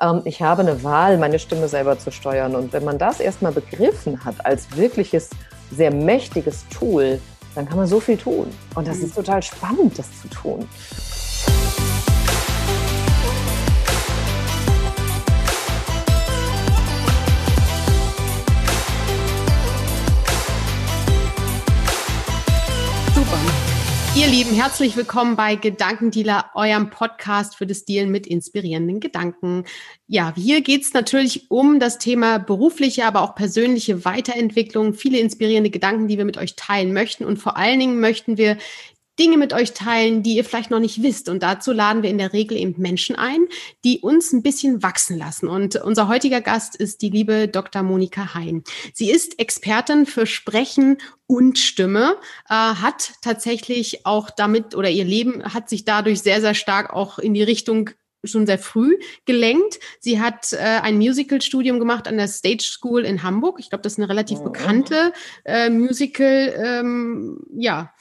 ähm, ich habe eine Wahl, meine Stimme selber zu steuern. Und wenn man das erstmal begriffen hat als wirkliches, sehr mächtiges Tool, dann kann man so viel tun. Und das ist total spannend, das zu tun. Ihr Lieben, herzlich willkommen bei Gedankendealer, eurem Podcast für das Dealen mit inspirierenden Gedanken. Ja, hier geht es natürlich um das Thema berufliche, aber auch persönliche Weiterentwicklung, viele inspirierende Gedanken, die wir mit euch teilen möchten. Und vor allen Dingen möchten wir Dinge mit euch teilen, die ihr vielleicht noch nicht wisst. Und dazu laden wir in der Regel eben Menschen ein, die uns ein bisschen wachsen lassen. Und unser heutiger Gast ist die liebe Dr. Monika Hein. Sie ist Expertin für Sprechen und Stimme, äh, hat tatsächlich auch damit oder ihr Leben hat sich dadurch sehr, sehr stark auch in die Richtung schon sehr früh gelenkt. Sie hat äh, ein Musical-Studium gemacht an der Stage School in Hamburg. Ich glaube, das ist eine relativ oh. bekannte äh, Musical, ähm, ja,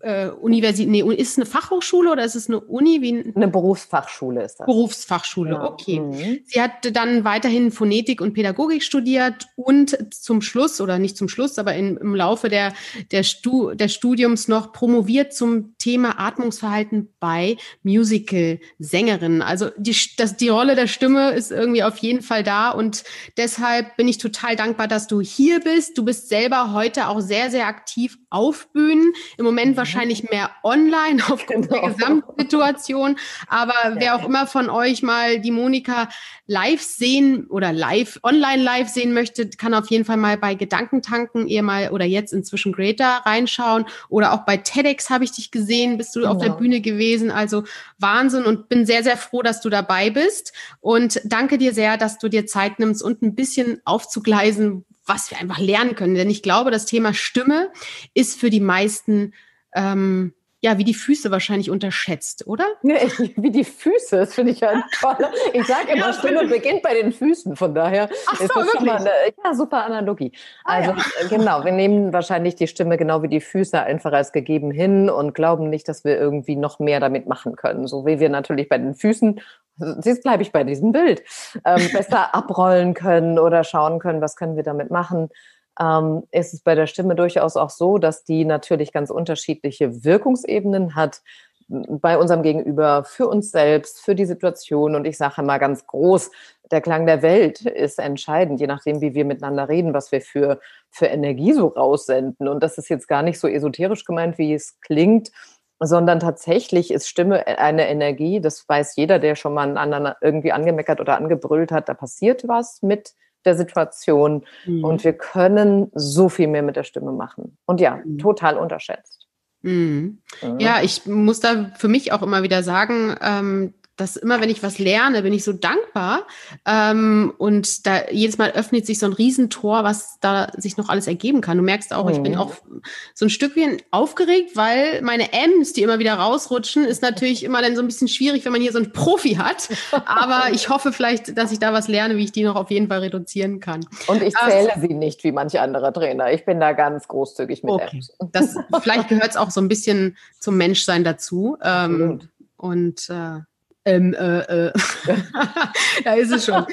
äh, Universität, nee, ist es eine Fachhochschule oder ist es eine Uni? Wie eine Berufsfachschule ist das. Berufsfachschule, ja. okay. Mhm. Sie hat dann weiterhin Phonetik und Pädagogik studiert und zum Schluss, oder nicht zum Schluss, aber in, im Laufe der, der, Stu, der Studiums noch promoviert zum Thema Atmungsverhalten bei Musical-Sängerinnen. Also die, das, die Rolle der Stimme ist irgendwie auf jeden Fall da und deshalb bin ich total dankbar, dass du hier bist. Du bist selber heute auch sehr, sehr aktiv auf Bühnen. Im Moment wahrscheinlich wahrscheinlich mehr online aufgrund genau. der Gesamtsituation. Aber ja, wer auch immer von euch mal die Monika live sehen oder live, online live sehen möchte, kann auf jeden Fall mal bei Gedankentanken eher mal oder jetzt inzwischen Greater reinschauen. Oder auch bei TEDx habe ich dich gesehen, bist du genau. auf der genau. Bühne gewesen. Also Wahnsinn und bin sehr, sehr froh, dass du dabei bist. Und danke dir sehr, dass du dir Zeit nimmst und ein bisschen aufzugleisen, was wir einfach lernen können. Denn ich glaube, das Thema Stimme ist für die meisten ähm, ja, wie die Füße wahrscheinlich unterschätzt, oder? wie die Füße, das finde ich ja toll. Ich sage immer, ja, Stimme beginnt bei den Füßen, von daher Ach ist so, das schon mal eine ja, super Analogie. Also ah, ja. Äh, genau, wir nehmen wahrscheinlich die Stimme genau wie die Füße einfach als gegeben hin und glauben nicht, dass wir irgendwie noch mehr damit machen können. So wie wir natürlich bei den Füßen, jetzt bleibe ich bei diesem Bild, ähm, besser abrollen können oder schauen können, was können wir damit machen ähm, ist es bei der Stimme durchaus auch so, dass die natürlich ganz unterschiedliche Wirkungsebenen hat bei unserem Gegenüber, für uns selbst, für die Situation. Und ich sage mal ganz groß, der Klang der Welt ist entscheidend, je nachdem, wie wir miteinander reden, was wir für, für Energie so raussenden. Und das ist jetzt gar nicht so esoterisch gemeint, wie es klingt, sondern tatsächlich ist Stimme eine Energie. Das weiß jeder, der schon mal einen anderen irgendwie angemeckert oder angebrüllt hat. Da passiert was mit der Situation mhm. und wir können so viel mehr mit der Stimme machen. Und ja, mhm. total unterschätzt. Mhm. Ja, ich muss da für mich auch immer wieder sagen, ähm, dass immer, wenn ich was lerne, bin ich so dankbar. Ähm, und da jedes Mal öffnet sich so ein Riesentor, was da sich noch alles ergeben kann. Du merkst auch, mhm. ich bin mhm. auch so ein Stückchen aufgeregt, weil meine M's, die immer wieder rausrutschen, ist natürlich immer dann so ein bisschen schwierig, wenn man hier so einen Profi hat. Aber ich hoffe vielleicht, dass ich da was lerne, wie ich die noch auf jeden Fall reduzieren kann. Und ich zähle also, sie nicht wie manche andere Trainer. Ich bin da ganz großzügig mit okay. M's. Das, vielleicht gehört es auch so ein bisschen zum Menschsein dazu. Ähm, und äh, ähm, äh, äh. da ist es schon.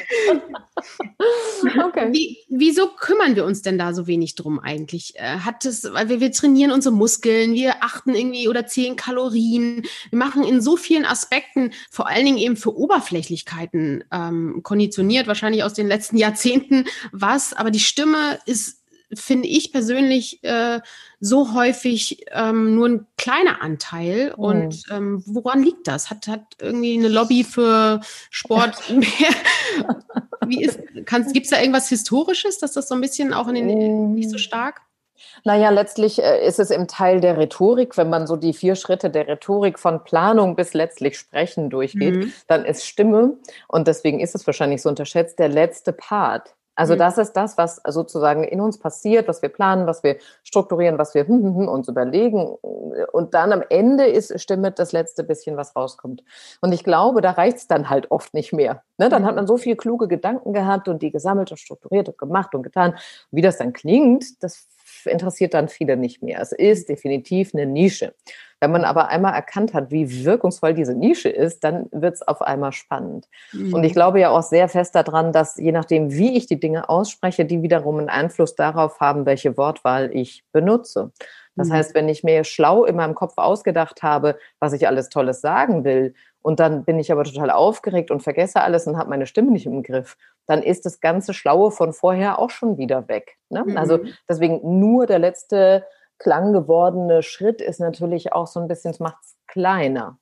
Okay. Wie, wieso kümmern wir uns denn da so wenig drum eigentlich? Äh, hat es, weil wir, wir trainieren unsere Muskeln, wir achten irgendwie oder zählen Kalorien, wir machen in so vielen Aspekten, vor allen Dingen eben für Oberflächlichkeiten ähm, konditioniert, wahrscheinlich aus den letzten Jahrzehnten was, aber die Stimme ist finde ich persönlich äh, so häufig ähm, nur ein kleiner Anteil. Mhm. Und ähm, woran liegt das? Hat, hat irgendwie eine Lobby für Sport mehr? Wie ist, gibt es da irgendwas Historisches, dass das so ein bisschen auch in den nicht so stark? Naja, letztlich äh, ist es im Teil der Rhetorik, wenn man so die vier Schritte der Rhetorik von Planung bis letztlich Sprechen durchgeht, mhm. dann ist Stimme, und deswegen ist es wahrscheinlich so unterschätzt, der letzte Part. Also mhm. das ist das, was sozusagen in uns passiert, was wir planen, was wir strukturieren, was wir uns überlegen. Und dann am Ende ist Stimme das letzte bisschen, was rauskommt. Und ich glaube, da reicht es dann halt oft nicht mehr. Ne? Dann hat man so viele kluge Gedanken gehabt und die gesammelt und strukturiert und gemacht und getan. Wie das dann klingt, das interessiert dann viele nicht mehr. Es ist definitiv eine Nische. Wenn man aber einmal erkannt hat, wie wirkungsvoll diese Nische ist, dann wird es auf einmal spannend. Mhm. Und ich glaube ja auch sehr fest daran, dass je nachdem, wie ich die Dinge ausspreche, die wiederum einen Einfluss darauf haben, welche Wortwahl ich benutze. Das mhm. heißt, wenn ich mir schlau in meinem Kopf ausgedacht habe, was ich alles Tolles sagen will, und dann bin ich aber total aufgeregt und vergesse alles und habe meine Stimme nicht im Griff, dann ist das ganze Schlaue von vorher auch schon wieder weg. Ne? Mhm. Also deswegen nur der letzte klang gewordene Schritt ist natürlich auch so ein bisschen, es macht es kleiner.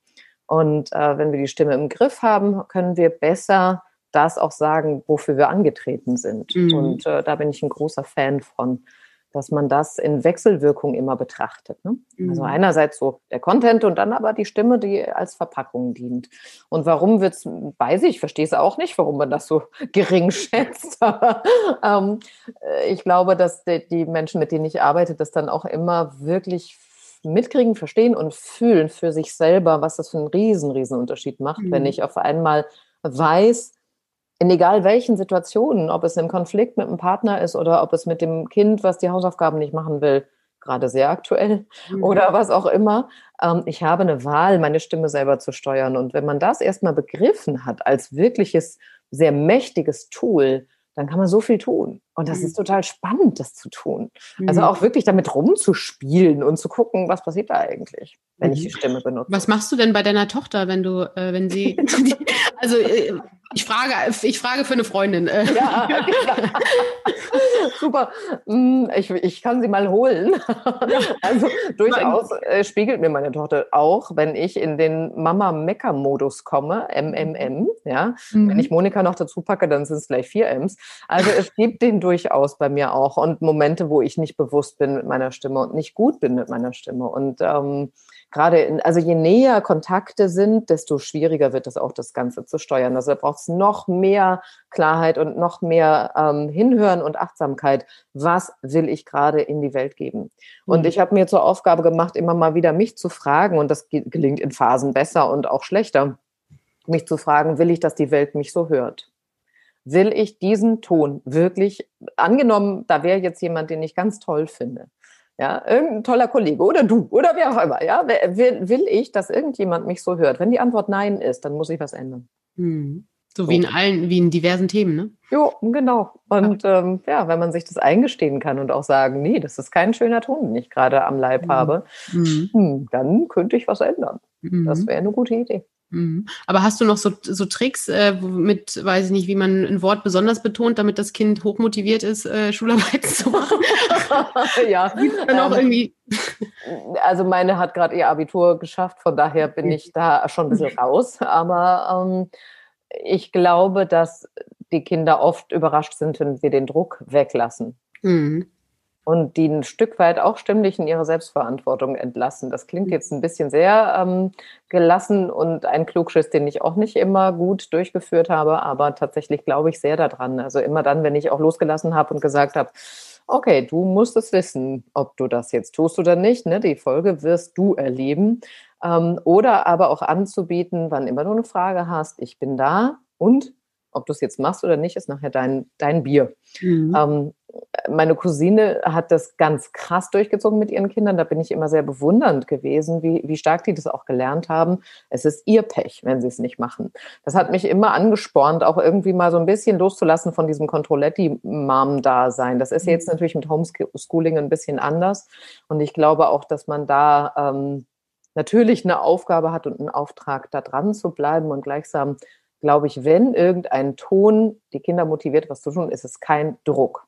Und äh, wenn wir die Stimme im Griff haben, können wir besser das auch sagen, wofür wir angetreten sind. Mhm. Und äh, da bin ich ein großer Fan von dass man das in Wechselwirkung immer betrachtet. Ne? Also mhm. Also einerseits so der Content und dann aber die Stimme, die als Verpackung dient. Und warum wird es, weiß ich, ich verstehe es auch nicht, warum man das so gering schätzt. Aber ähm, äh, ich glaube, dass die, die Menschen, mit denen ich arbeite, das dann auch immer wirklich mitkriegen, verstehen und fühlen für sich selber, was das für einen riesen, riesen Unterschied macht, mhm. wenn ich auf einmal weiß, in egal welchen Situationen, ob es im Konflikt mit dem Partner ist oder ob es mit dem Kind, was die Hausaufgaben nicht machen will, gerade sehr aktuell mhm. oder was auch immer. Ähm, ich habe eine Wahl, meine Stimme selber zu steuern. Und wenn man das erstmal begriffen hat als wirkliches, sehr mächtiges Tool, dann kann man so viel tun. Und das mhm. ist total spannend, das zu tun. Also mhm. Also auch wirklich damit rumzuspielen und zu gucken, was passiert da eigentlich, wenn mhm. ich die Stimme benutze. Was machst du denn bei deiner Tochter, wenn du, äh, wenn sie, also äh, ich frage, ich frage für eine Freundin. Ja, super. Hm, ich, ich kann sie mal holen. Also durchaus äh, spiegelt mir meine Tochter auch, wenn ich in den Mama-Mecker-Modus komme, MMM, ja. Mhm. Wenn ich Monika noch dazu packe, dann sind es gleich vier M's. Also es gibt den durchaus bei mir auch und Momente, wo ich nicht bewusst bin mit meiner Stimme und nicht gut bin mit meiner Stimme. Und ähm, gerade, in, also je näher Kontakte sind, desto schwieriger wird es auch, das Ganze zu steuern. Also da braucht es noch mehr Klarheit und noch mehr ähm, Hinhören und Achtsamkeit. Was will ich gerade in die Welt geben? Und mhm. ich habe mir zur Aufgabe gemacht, immer mal wieder mich zu fragen, und das gelingt in Phasen besser und auch schlechter, mich zu fragen, will ich, dass die Welt mich so hört? Will ich diesen Ton wirklich, angenommen, da wäre jetzt jemand, den ich ganz toll finde, ja, irgendein toller Kollege oder du oder wer auch immer, ja, will, will ich, dass irgendjemand mich so hört? Wenn die Antwort Nein ist, dann muss ich was ändern. Hm. So, so, wie in allen, wie in diversen Themen, ne? Jo, genau. Und ähm, ja, wenn man sich das eingestehen kann und auch sagen, nee, das ist kein schöner Ton, den ich gerade am Leib mhm. habe, mhm. Hm, dann könnte ich was ändern. Mhm. Das wäre eine gute Idee. Mhm. Aber hast du noch so, so Tricks äh, mit, weiß ich nicht, wie man ein Wort besonders betont, damit das Kind hochmotiviert ist, äh, Schularbeit zu machen? ja. Ähm. Also meine hat gerade ihr Abitur geschafft, von daher bin ich da schon ein bisschen raus. Aber ähm, ich glaube, dass die Kinder oft überrascht sind, wenn wir den Druck weglassen. Mhm und die ein Stück weit auch stimmlich in ihre Selbstverantwortung entlassen. Das klingt jetzt ein bisschen sehr ähm, gelassen und ein Klugschiss, den ich auch nicht immer gut durchgeführt habe, aber tatsächlich glaube ich sehr daran. Also immer dann, wenn ich auch losgelassen habe und gesagt habe, okay, du musst es wissen, ob du das jetzt tust oder nicht. Ne? Die Folge wirst du erleben. Ähm, oder aber auch anzubieten, wann immer du eine Frage hast, ich bin da und ob du es jetzt machst oder nicht, ist nachher dein, dein Bier. Mhm. Ähm, meine Cousine hat das ganz krass durchgezogen mit ihren Kindern. Da bin ich immer sehr bewundernd gewesen, wie, wie stark die das auch gelernt haben. Es ist ihr Pech, wenn sie es nicht machen. Das hat mich immer angespornt, auch irgendwie mal so ein bisschen loszulassen von diesem Controletti-Mom-Dasein. Das ist jetzt mhm. natürlich mit Homeschooling ein bisschen anders. Und ich glaube auch, dass man da ähm, natürlich eine Aufgabe hat und einen Auftrag, da dran zu bleiben und gleichsam glaube ich, wenn irgendein Ton die Kinder motiviert, was zu tun, ist es kein Druck.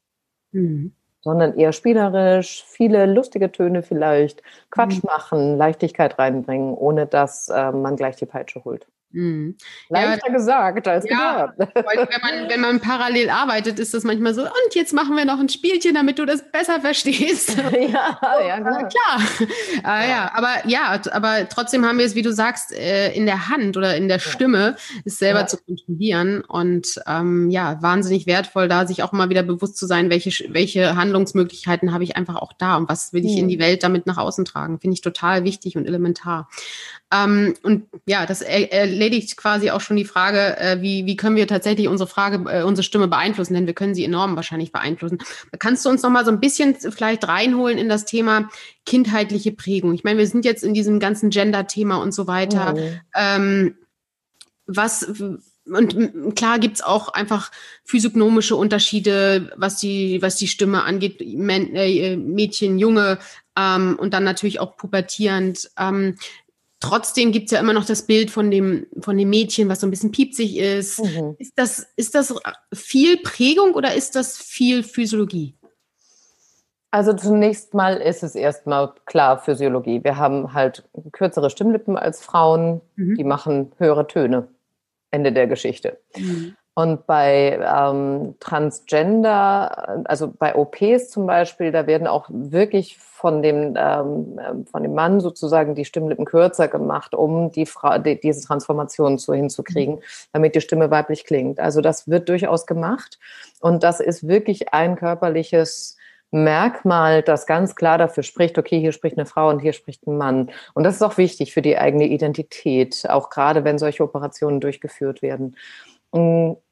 Mhm. Sondern eher spielerisch, viele lustige Töne vielleicht, Quatsch mhm. machen, Leichtigkeit reinbringen, ohne dass äh, man gleich die Peitsche holt. Mhm. Leichter ja, gesagt als ja, gedacht. Wenn man, wenn man parallel arbeitet, ist das manchmal so, und jetzt machen wir noch ein Spielchen, damit du das besser verstehst. ja, ja, klar. klar. Äh, ja. aber ja, aber trotzdem haben wir es, wie du sagst, äh, in der Hand oder in der Stimme, es selber ja. zu kontrollieren. Und ähm, ja, wahnsinnig wertvoll, da sich auch mal wieder bewusst zu sein, welche, welche Handlungsmöglichkeiten habe ich einfach auch da und was will ich in die Welt damit nach außen tragen. Finde ich total wichtig und elementar. Ähm, und ja, das er, er erledigt quasi auch schon die Frage, äh, wie, wie können wir tatsächlich unsere Frage, äh, unsere Stimme beeinflussen, denn wir können sie enorm wahrscheinlich beeinflussen. Kannst du uns noch mal so ein bisschen vielleicht reinholen in das Thema kindheitliche Prägung? Ich meine, wir sind jetzt in diesem ganzen Gender-Thema und so weiter. Mhm. Ähm, was und klar gibt's auch einfach physiognomische Unterschiede, was die, was die Stimme angeht, äh, Mädchen, Junge ähm, und dann natürlich auch pubertierend. Ähm, trotzdem gibt's ja immer noch das Bild von dem, von dem Mädchen, was so ein bisschen piepsig ist. Mhm. Ist, das, ist das viel Prägung oder ist das viel Physiologie? Also zunächst mal ist es erstmal klar Physiologie. Wir haben halt kürzere Stimmlippen als Frauen, mhm. die machen höhere Töne. Ende der Geschichte. Mhm. Und bei ähm, Transgender, also bei OPs zum Beispiel, da werden auch wirklich von dem, ähm, von dem Mann sozusagen die Stimmlippen kürzer gemacht, um die Fra die, diese Transformation so hinzukriegen, mhm. damit die Stimme weiblich klingt. Also das wird durchaus gemacht. Und das ist wirklich ein körperliches Merkmal, das ganz klar dafür spricht, okay, hier spricht eine Frau und hier spricht ein Mann. Und das ist auch wichtig für die eigene Identität, auch gerade wenn solche Operationen durchgeführt werden.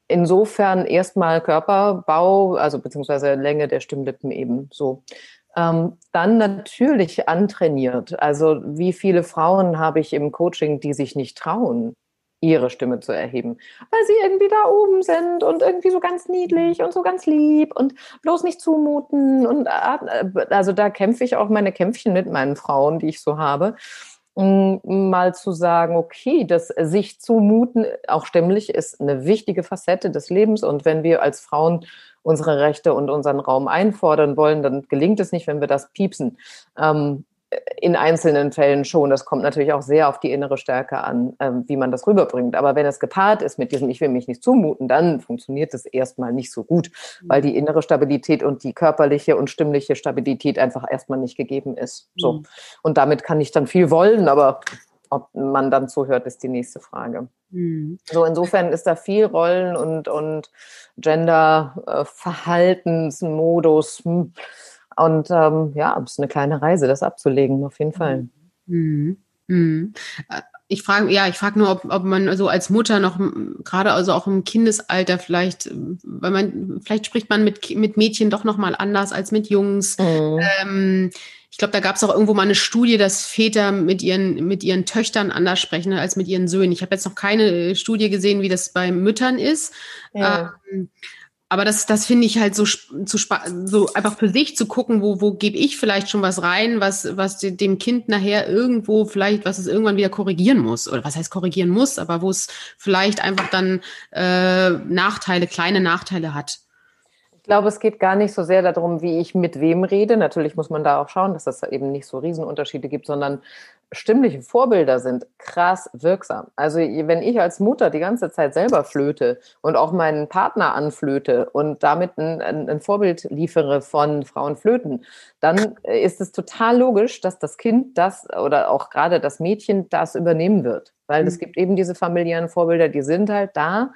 Insofern erstmal Körperbau, also beziehungsweise Länge der Stimmlippen eben so. Ähm, dann natürlich antrainiert. Also wie viele Frauen habe ich im Coaching, die sich nicht trauen? ihre Stimme zu erheben, weil sie irgendwie da oben sind und irgendwie so ganz niedlich und so ganz lieb und bloß nicht zumuten. Und äh, also da kämpfe ich auch meine Kämpfchen mit meinen Frauen, die ich so habe. Mal zu sagen, okay, das sich zumuten, auch stimmlich, ist eine wichtige Facette des Lebens. Und wenn wir als Frauen unsere Rechte und unseren Raum einfordern wollen, dann gelingt es nicht, wenn wir das piepsen. Ähm, in einzelnen Fällen schon. Das kommt natürlich auch sehr auf die innere Stärke an, ähm, wie man das rüberbringt. Aber wenn es gepaart ist mit diesem Ich will mich nicht zumuten, dann funktioniert es erstmal nicht so gut, weil die innere Stabilität und die körperliche und stimmliche Stabilität einfach erstmal nicht gegeben ist. So. Mhm. Und damit kann ich dann viel wollen, aber ob man dann zuhört, ist die nächste Frage. Mhm. So, insofern ist da viel Rollen und, und Gender-Verhaltensmodus. Äh, hm und ähm, ja, es ist eine kleine Reise, das abzulegen, auf jeden Fall. Mhm. Mhm. Ich frage, ja, ich frage nur, ob, ob man so als Mutter noch gerade also auch im Kindesalter vielleicht, weil man vielleicht spricht man mit mit Mädchen doch noch mal anders als mit Jungs. Mhm. Ähm, ich glaube, da gab es auch irgendwo mal eine Studie, dass Väter mit ihren mit ihren Töchtern anders sprechen als mit ihren Söhnen. Ich habe jetzt noch keine Studie gesehen, wie das bei Müttern ist. Ja. Ähm, aber das, das finde ich halt so, so, so einfach für sich zu gucken, wo, wo gebe ich vielleicht schon was rein, was, was dem Kind nachher irgendwo vielleicht, was es irgendwann wieder korrigieren muss. Oder was heißt korrigieren muss, aber wo es vielleicht einfach dann äh, Nachteile, kleine Nachteile hat. Ich glaube, es geht gar nicht so sehr darum, wie ich mit wem rede. Natürlich muss man da auch schauen, dass es eben nicht so Riesenunterschiede gibt, sondern stimmliche Vorbilder sind krass wirksam. Also wenn ich als Mutter die ganze Zeit selber flöte und auch meinen Partner anflöte und damit ein, ein Vorbild liefere von Frauenflöten, dann ist es total logisch, dass das Kind das oder auch gerade das Mädchen das übernehmen wird. Weil es mhm. gibt eben diese familiären Vorbilder, die sind halt da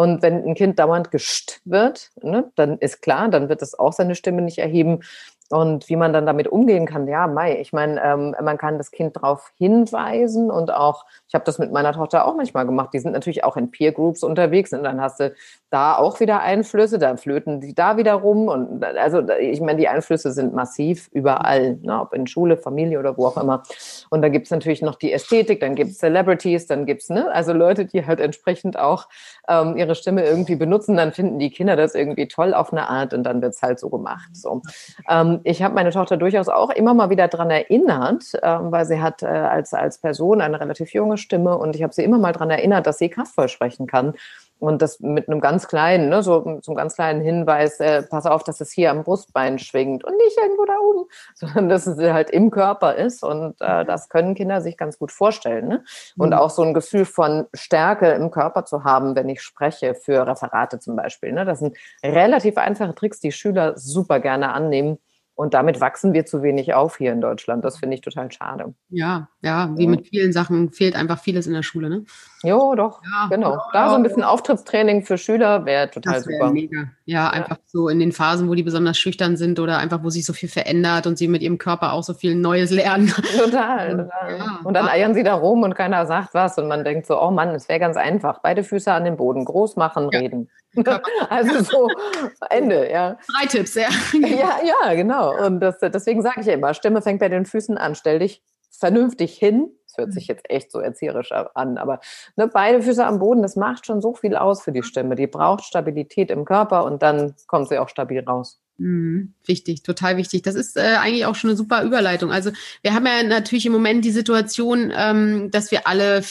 und wenn ein Kind dauernd gescht wird, ne, dann ist klar, dann wird es auch seine Stimme nicht erheben. Und wie man dann damit umgehen kann, ja, Mai, ich meine, ähm, man kann das Kind darauf hinweisen und auch, ich habe das mit meiner Tochter auch manchmal gemacht, die sind natürlich auch in Peer Groups unterwegs und dann hast du da auch wieder Einflüsse, dann flöten die da wieder rum und also ich meine, die Einflüsse sind massiv überall, ne, ob in Schule, Familie oder wo auch immer. Und da gibt's natürlich noch die Ästhetik, dann gibt's Celebrities, dann gibt's ne, also Leute, die halt entsprechend auch ähm, ihre Stimme irgendwie benutzen, dann finden die Kinder das irgendwie toll auf eine Art und dann wird's halt so gemacht. So. Ähm, ich habe meine Tochter durchaus auch immer mal wieder dran erinnert, ähm, weil sie hat äh, als, als Person eine relativ junge Stimme und ich habe sie immer mal dran erinnert, dass sie kraftvoll sprechen kann. Und das mit einem ganz kleinen, ne, so zum ganz kleinen Hinweis, äh, pass auf, dass es hier am Brustbein schwingt und nicht irgendwo da oben, sondern dass es halt im Körper ist. Und äh, das können Kinder sich ganz gut vorstellen. Ne? Und mhm. auch so ein Gefühl von Stärke im Körper zu haben, wenn ich spreche, für Referate zum Beispiel. Ne? Das sind relativ einfache Tricks, die Schüler super gerne annehmen Und damit wachsen wir zu wenig auf hier in Deutschland. Das finde ich total schade. Ja, ja, wie ja. mit vielen Sachen fehlt einfach vieles in der Schule, ne? Jo, doch, ja, genau. Da so ein bisschen Auftrittstraining für Schüler wäre total das wär super. Mega. Ja, ja, einfach so in den Phasen, wo die besonders schüchtern sind oder einfach, wo sich so viel verändert und sie mit ihrem Körper auch so viel Neues lernen. Total, total. und dann eiern sie da rum und keiner sagt was und man denkt so, oh Mann, es wäre ganz einfach. Beide Füße an den Boden, groß machen, reden. also so Ende, ja. Drei Tipps, ja. Ja, ja, genau. Und das, deswegen sage ich ja immer, Stimme fängt bei den Füßen an. Stell dich vernünftig hin. Das hört sich jetzt echt so erzieherisch an, aber ne, beide Füße am Boden, das macht schon so viel aus für die Stimme. Die braucht Stabilität im Körper und dann kommt sie auch stabil raus. Mhm, wichtig, total wichtig. Das ist äh, eigentlich auch schon eine super Überleitung. Also wir haben ja natürlich im Moment die Situation, ähm, dass wir alle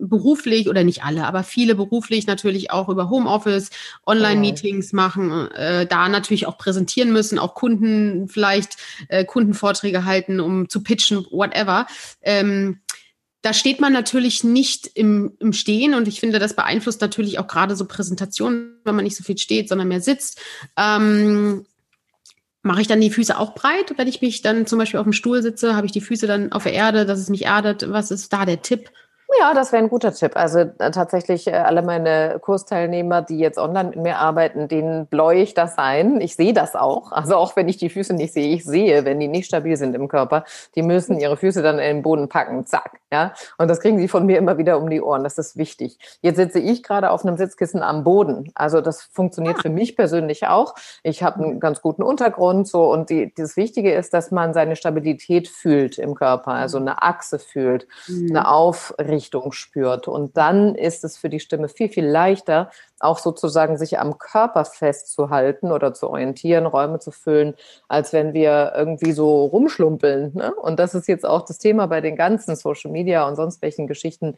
beruflich oder nicht alle, aber viele beruflich natürlich auch über Homeoffice, Online-Meetings machen, äh, da natürlich auch präsentieren müssen, auch Kunden vielleicht äh, Kundenvorträge halten, um zu pitchen, whatever. Ähm, da steht man natürlich nicht im, im Stehen und ich finde, das beeinflusst natürlich auch gerade so Präsentationen, wenn man nicht so viel steht, sondern mehr sitzt. Ähm, Mache ich dann die Füße auch breit? Wenn ich mich dann zum Beispiel auf dem Stuhl sitze, habe ich die Füße dann auf der Erde, dass es mich erdet? Was ist da der Tipp? Ja, das wäre ein guter Tipp. Also äh, tatsächlich äh, alle meine Kursteilnehmer, die jetzt online mit mir arbeiten, denen bläue ich das ein. Ich sehe das auch. Also auch wenn ich die Füße nicht sehe, ich sehe, wenn die nicht stabil sind im Körper, die müssen ihre Füße dann in den Boden packen. Zack. Ja. Und das kriegen sie von mir immer wieder um die Ohren. Das ist wichtig. Jetzt sitze ich gerade auf einem Sitzkissen am Boden. Also das funktioniert ah. für mich persönlich auch. Ich habe einen ganz guten Untergrund so und die, das Wichtige ist, dass man seine Stabilität fühlt im Körper, also eine Achse fühlt, mhm. eine Aufrichtung Richtung spürt. Und dann ist es für die Stimme viel, viel leichter, auch sozusagen sich am Körper festzuhalten oder zu orientieren, Räume zu füllen, als wenn wir irgendwie so rumschlumpeln. Ne? Und das ist jetzt auch das Thema bei den ganzen Social Media und sonst welchen Geschichten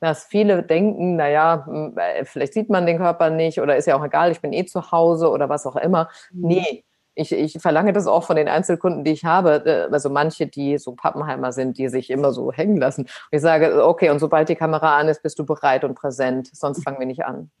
dass viele denken, naja, äh, vielleicht sieht man den Körper nicht oder ist ja auch egal, ich bin eh zu Hause oder was auch immer. Mhm. Nee, ich, ich verlange das auch von den Einzelkunden, die ich habe, äh, also manche, die so Pappenheimer sind, die sich immer so hängen lassen. Und ich sage, okay, und sobald die Kamera an ist, bist du bereit und präsent, sonst fangen wir nicht an.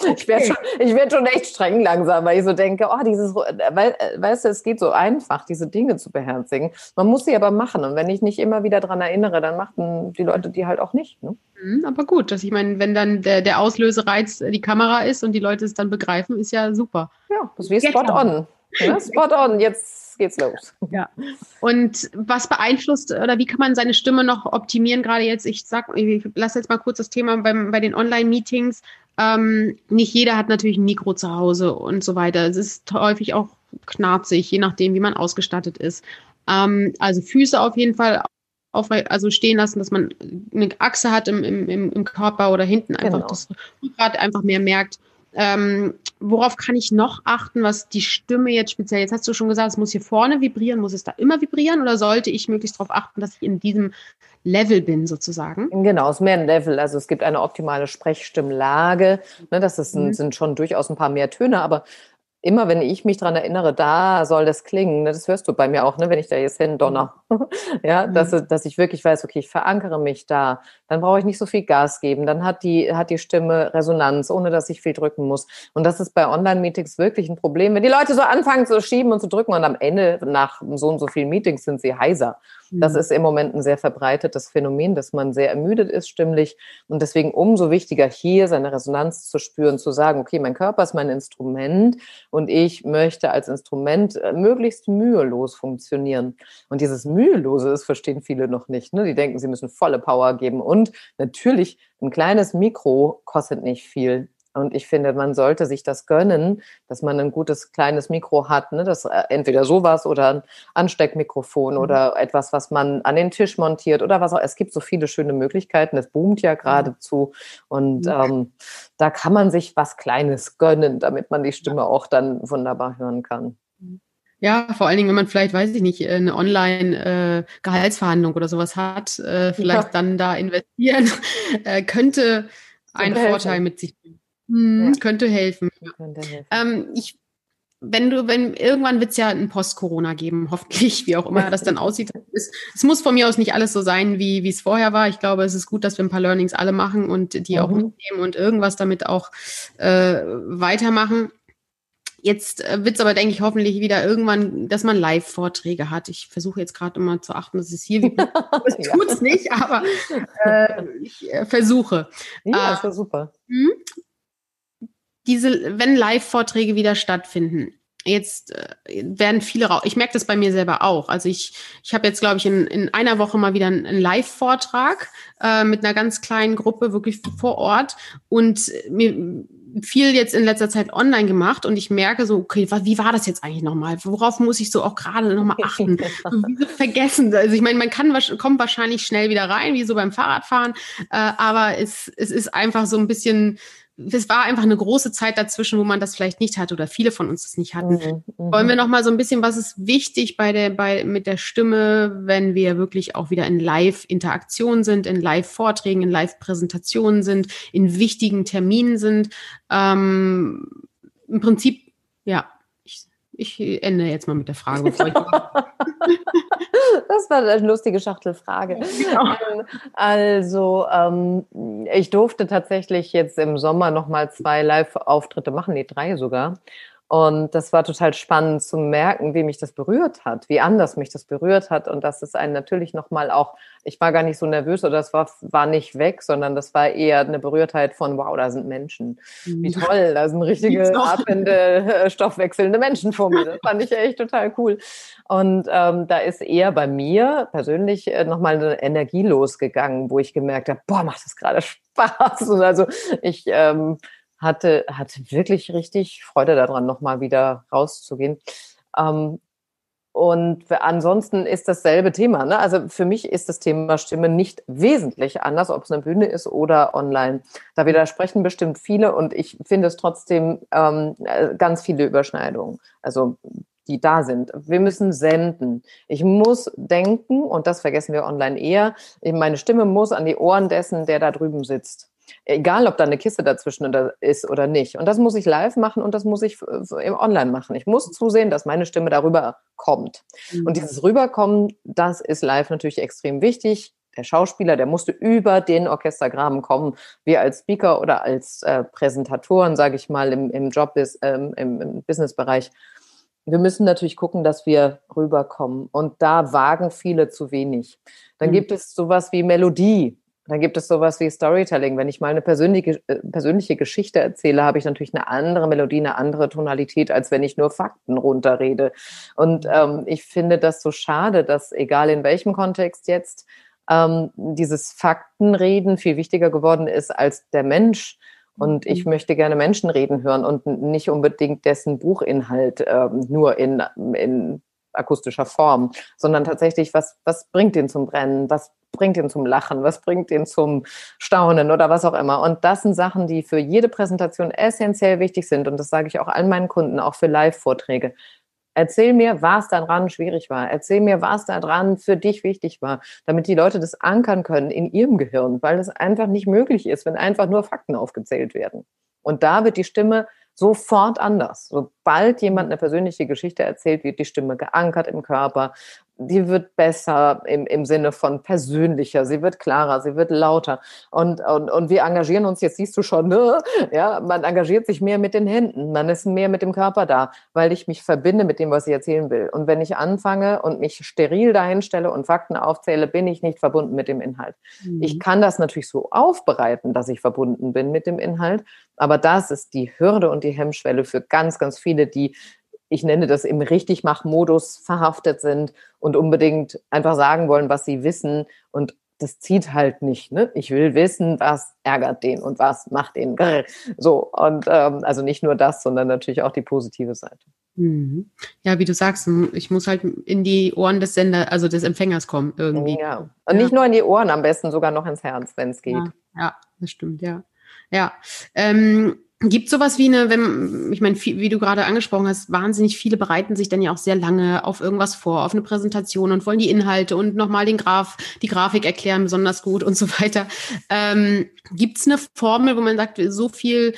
okay. Ich werde schon, werd schon echt streng langsam, weil ich so denke, oh, dieses, weil, äh, weißt du, es geht so einfach, diese Dinge zu beherzigen. Man muss sie aber machen. Und wenn ich nicht immer wieder daran erinnere, dann machen die Leute die halt auch nicht. Ne? Mhm, aber gut, dass ich meine, wenn dann der, der Auslösereiz die Kamera ist und die Leute es dann begreifen, ist ja super. Ja, das ist wie Spot on. Ja, spot on, jetzt geht's los. Ja. Und was beeinflusst oder wie kann man seine Stimme noch optimieren? Gerade jetzt, ich sag, ich lasse jetzt mal kurz das Thema beim, bei den Online-Meetings. Ähm, nicht jeder hat natürlich ein Mikro zu Hause und so weiter. Es ist häufig auch knarzig, je nachdem, wie man ausgestattet ist. Ähm, also Füße auf jeden Fall auf, also stehen lassen, dass man eine Achse hat im, im, im Körper oder hinten einfach genau. das Rückgrat einfach mehr merkt. Ähm, worauf kann ich noch achten, was die Stimme jetzt speziell, jetzt hast du schon gesagt, es muss hier vorne vibrieren, muss es da immer vibrieren oder sollte ich möglichst darauf achten, dass ich in diesem Level bin sozusagen? Genau, es ist mehr ein Level. Also es gibt eine optimale Sprechstimmlage. Ne, das ist ein, mhm. sind schon durchaus ein paar mehr Töne, aber immer wenn ich mich daran erinnere, da soll das klingen, ne, das hörst du bei mir auch, ne, wenn ich da jetzt hin donner, ja, mhm. dass, dass ich wirklich weiß, okay, ich verankere mich da, dann brauche ich nicht so viel Gas geben, dann hat die, hat die Stimme Resonanz, ohne dass ich viel drücken muss. Und das ist bei Online-Meetings wirklich ein Problem, wenn die Leute so anfangen zu schieben und zu drücken und am Ende nach so und so vielen Meetings sind sie heiser. Das mhm. ist im Moment ein sehr verbreitetes Phänomen, dass man sehr ermüdet ist stimmlich und deswegen umso wichtiger hier seine Resonanz zu spüren, zu sagen, okay, mein Körper ist mein Instrument und ich möchte als Instrument äh, möglichst mühelos funktionieren. Und dieses mühelose, das verstehen viele noch nicht. Ne? Die denken, sie müssen volle Power geben und natürlich ein kleines Mikro kostet nicht viel. Und ich finde, man sollte sich das gönnen, dass man ein gutes kleines Mikro hat, ne? das äh, entweder sowas oder ein Ansteckmikrofon mhm. oder etwas, was man an den Tisch montiert oder was auch. Es gibt so viele schöne Möglichkeiten. Es boomt ja geradezu und mhm. ähm, da kann man sich was Kleines gönnen, damit man die Stimme auch dann wunderbar hören kann. Ja, vor allen Dingen, wenn man vielleicht, weiß ich nicht, eine Online-Gehaltsverhandlung äh, oder sowas hat, äh, vielleicht ja. dann da investieren, könnte einen Vorteil mit sich bringen. Hm, ja. Könnte helfen. Könnte helfen. Ähm, ich, wenn du, wenn irgendwann wird es ja ein Post-Corona geben, hoffentlich, wie auch immer das dann aussieht. Es, es, muss von mir aus nicht alles so sein, wie wie es vorher war. Ich glaube, es ist gut, dass wir ein paar Learnings alle machen und die mhm. auch mitnehmen und irgendwas damit auch äh, weitermachen. Jetzt äh, wird es aber, denke ich, hoffentlich wieder irgendwann, dass man Live-Vorträge hat. Ich versuche jetzt gerade immer zu achten, dass es hier wieder, es tut es nicht, aber äh, ich äh, versuche. Ja, ist ja super. Diese, wenn Live-Vorträge wieder stattfinden, jetzt äh, werden viele raus. Ich merke das bei mir selber auch. Also ich, ich habe jetzt, glaube ich, in, in einer Woche mal wieder einen, einen Live-Vortrag äh, mit einer ganz kleinen Gruppe, wirklich vor Ort. Und mir viel jetzt in letzter Zeit online gemacht und ich merke so, okay, wie war das jetzt eigentlich nochmal? Worauf muss ich so auch gerade nochmal achten? vergessen. Also ich meine, man kann kommt wahrscheinlich schnell wieder rein, wie so beim Fahrradfahren, äh, aber es, es ist einfach so ein bisschen es war einfach eine große Zeit dazwischen, wo man das vielleicht nicht hatte oder viele von uns das nicht hatten. Mhm, mhm. Wollen wir noch mal so ein bisschen, was ist wichtig bei der, bei, mit der Stimme, wenn wir wirklich auch wieder in Live-Interaktion sind, in Live-Vorträgen, in Live-Präsentationen sind, in wichtigen Terminen sind? Ähm, Im Prinzip, ja, ich ende jetzt mal mit der Frage, bevor ich. das war eine lustige Schachtelfrage. Genau. Ähm, also, ähm, ich durfte tatsächlich jetzt im Sommer nochmal zwei Live-Auftritte machen, nee, drei sogar. Und das war total spannend zu merken, wie mich das berührt hat, wie anders mich das berührt hat. Und das ist einen natürlich nochmal auch, ich war gar nicht so nervös oder das war, war nicht weg, sondern das war eher eine Berührtheit von, wow, da sind Menschen. Wie mhm. toll, da sind richtige atmende, äh, stoffwechselnde Menschen vor mir. Das fand ich echt total cool. Und ähm, da ist eher bei mir persönlich äh, nochmal eine Energie losgegangen, wo ich gemerkt habe, boah, macht das gerade Spaß. Und also ich ähm, hatte, hatte wirklich richtig Freude daran, nochmal wieder rauszugehen. Ähm, und ansonsten ist dasselbe Thema. Ne? Also für mich ist das Thema Stimme nicht wesentlich anders, ob es eine Bühne ist oder online. Da widersprechen bestimmt viele und ich finde es trotzdem ähm, äh, ganz viele Überschneidungen, also die da sind. Wir müssen senden. Ich muss denken, und das vergessen wir online eher, meine Stimme muss an die Ohren dessen, der da drüben sitzt. Egal, ob da eine Kiste dazwischen ist oder nicht. Und das muss ich live machen und das muss ich im Online machen. Ich muss zusehen, dass meine Stimme darüber kommt. Mhm. Und dieses Rüberkommen, das ist live natürlich extrem wichtig. Der Schauspieler, der musste über den Orchestergraben kommen. Wir als Speaker oder als äh, Präsentatoren, sage ich mal, im, im Job, ähm, im, im Businessbereich, wir müssen natürlich gucken, dass wir rüberkommen. Und da wagen viele zu wenig. Dann mhm. gibt es sowas wie Melodie. Dann gibt es sowas wie Storytelling. Wenn ich mal eine persönliche, äh, persönliche Geschichte erzähle, habe ich natürlich eine andere Melodie, eine andere Tonalität, als wenn ich nur Fakten runterrede. Und ähm, ich finde das so schade, dass egal in welchem Kontext jetzt ähm, dieses Faktenreden viel wichtiger geworden ist als der Mensch. Und ich mhm. möchte gerne Menschen reden hören und nicht unbedingt dessen Buchinhalt ähm, nur in, in akustischer Form, sondern tatsächlich, was, was bringt den zum Brennen? Was bringt ihn zum Lachen, was bringt ihn zum Staunen oder was auch immer. Und das sind Sachen, die für jede Präsentation essentiell wichtig sind. Und das sage ich auch allen meinen Kunden, auch für Live-Vorträge. Erzähl mir, was daran schwierig war. Erzähl mir, was daran für dich wichtig war, damit die Leute das ankern können in ihrem Gehirn, weil es einfach nicht möglich ist, wenn einfach nur Fakten aufgezählt werden. Und da wird die Stimme sofort anders. Sobald jemand eine persönliche Geschichte erzählt, wird die Stimme geankert im Körper die wird besser im, im Sinne von persönlicher, sie wird klarer, sie wird lauter. Und, und, und wir engagieren uns, jetzt siehst du schon, ne? ja, man engagiert sich mehr mit den Händen, man ist mehr mit dem Körper da, weil ich mich verbinde mit dem, was ich erzählen will. Und wenn ich anfange und mich steril dahinstelle und Fakten aufzähle, bin ich nicht verbunden mit dem Inhalt. Mhm. Ich kann das natürlich so aufbereiten, dass ich verbunden bin mit dem Inhalt, aber das ist die Hürde und die Hemmschwelle für ganz, ganz viele, die ich nenne das im Richtigmach-Modus verhaftet sind und unbedingt einfach sagen wollen, was sie wissen. Und das zieht halt nicht. Ne? Ich will wissen, was ärgert den und was macht den. So, und ähm, also nicht nur das, sondern natürlich auch die positive Seite. Mhm. Ja, wie du sagst, ich muss halt in die Ohren des Sender, also des Empfängers kommen irgendwie. Ja. Und ja. nicht nur in die Ohren, am besten sogar noch ins Herz, wenn es geht. Ja, ja, das stimmt, ja. Ja. Ähm, Gibt sowas wie eine, wenn, ich meine, wie du gerade angesprochen hast, wahnsinnig viele bereiten sich dann ja auch sehr lange auf irgendwas vor, auf eine Präsentation und wollen die Inhalte und nochmal den Graph, die Grafik erklären besonders gut und so weiter. Ähm, Gibt es eine Formel, wo man sagt, so viel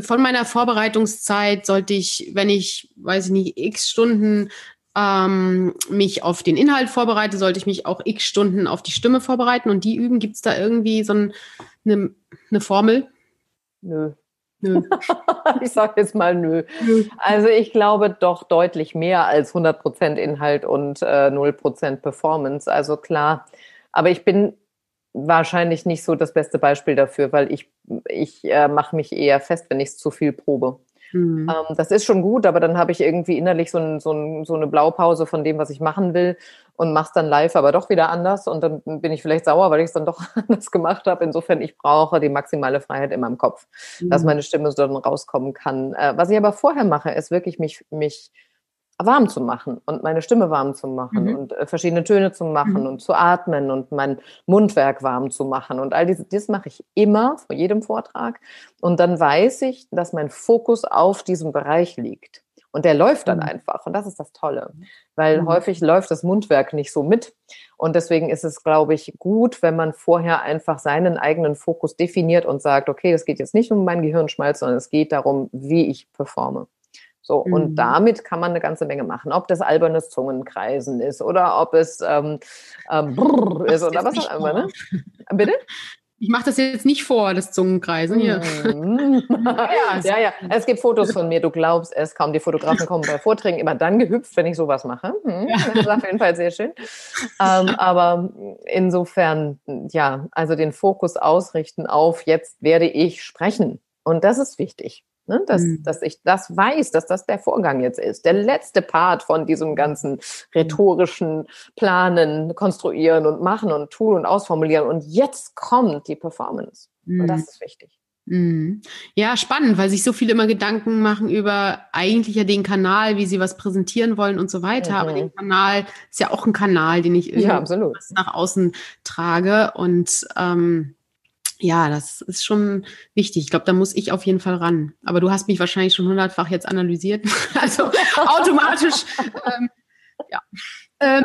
von meiner Vorbereitungszeit sollte ich, wenn ich, weiß ich nicht, x Stunden ähm, mich auf den Inhalt vorbereite, sollte ich mich auch x Stunden auf die Stimme vorbereiten und die üben? Gibt es da irgendwie so ein, eine, eine Formel? Nö, Nö. ich sage jetzt mal nö. nö. Also ich glaube doch deutlich mehr als 100% Inhalt und äh, 0% Performance. Also klar, aber ich bin wahrscheinlich nicht so das beste Beispiel dafür, weil ich, ich äh, mache mich eher fest, wenn ich es zu viel probe. Mhm. Ähm, das ist schon gut, aber dann habe ich irgendwie innerlich so, ein, so, ein, so, eine Blaupause von dem, was ich machen will und mache es dann live aber doch wieder anders und dann bin ich vielleicht sauer, weil ich es dann doch anders gemacht habe. Insofern, ich brauche die maximale Freiheit in meinem Kopf, mhm. dass meine Stimme so dann rauskommen kann. Äh, was ich aber vorher mache, ist wirklich mich, mich warm zu machen und meine Stimme warm zu machen mhm. und äh, verschiedene Töne zu machen mhm. und zu atmen und mein Mundwerk warm zu machen. Und all dieses, das mache ich immer vor jedem Vortrag. Und dann weiß ich, dass mein Fokus auf diesem Bereich liegt. Und der läuft dann mhm. einfach. Und das ist das Tolle, weil mhm. häufig läuft das Mundwerk nicht so mit. Und deswegen ist es, glaube ich, gut, wenn man vorher einfach seinen eigenen Fokus definiert und sagt, okay, es geht jetzt nicht um meinen Gehirnschmalz, sondern es geht darum, wie ich performe. So, mhm. und damit kann man eine ganze Menge machen. Ob das albernes Zungenkreisen ist oder ob es ähm, ähm, brrr ist oder was auch immer. Ne? Bitte? Ich mache das jetzt nicht vor, das Zungenkreisen hier. Mhm. ja, ja, es gibt Fotos von mir, du glaubst es kaum. Die Fotografen kommen bei Vorträgen immer dann gehüpft, wenn ich sowas mache. Hm, das ist auf jeden Fall sehr schön. Ähm, aber insofern, ja, also den Fokus ausrichten auf, jetzt werde ich sprechen. Und das ist wichtig. Ne? Dass, mhm. dass ich das weiß, dass das der Vorgang jetzt ist. Der letzte Part von diesem ganzen rhetorischen Planen, Konstruieren und Machen und Tun und Ausformulieren. Und jetzt kommt die Performance. Mhm. Und das mhm. ist wichtig. Mhm. Ja, spannend, weil sich so viele immer Gedanken machen über eigentlich ja den Kanal, wie sie was präsentieren wollen und so weiter. Mhm. Aber den Kanal ist ja auch ein Kanal, den ich irgendwie ja, nach außen trage. Und ähm, ja, das ist schon wichtig. Ich glaube, da muss ich auf jeden Fall ran. Aber du hast mich wahrscheinlich schon hundertfach jetzt analysiert. also automatisch. ähm, ja. Ähm,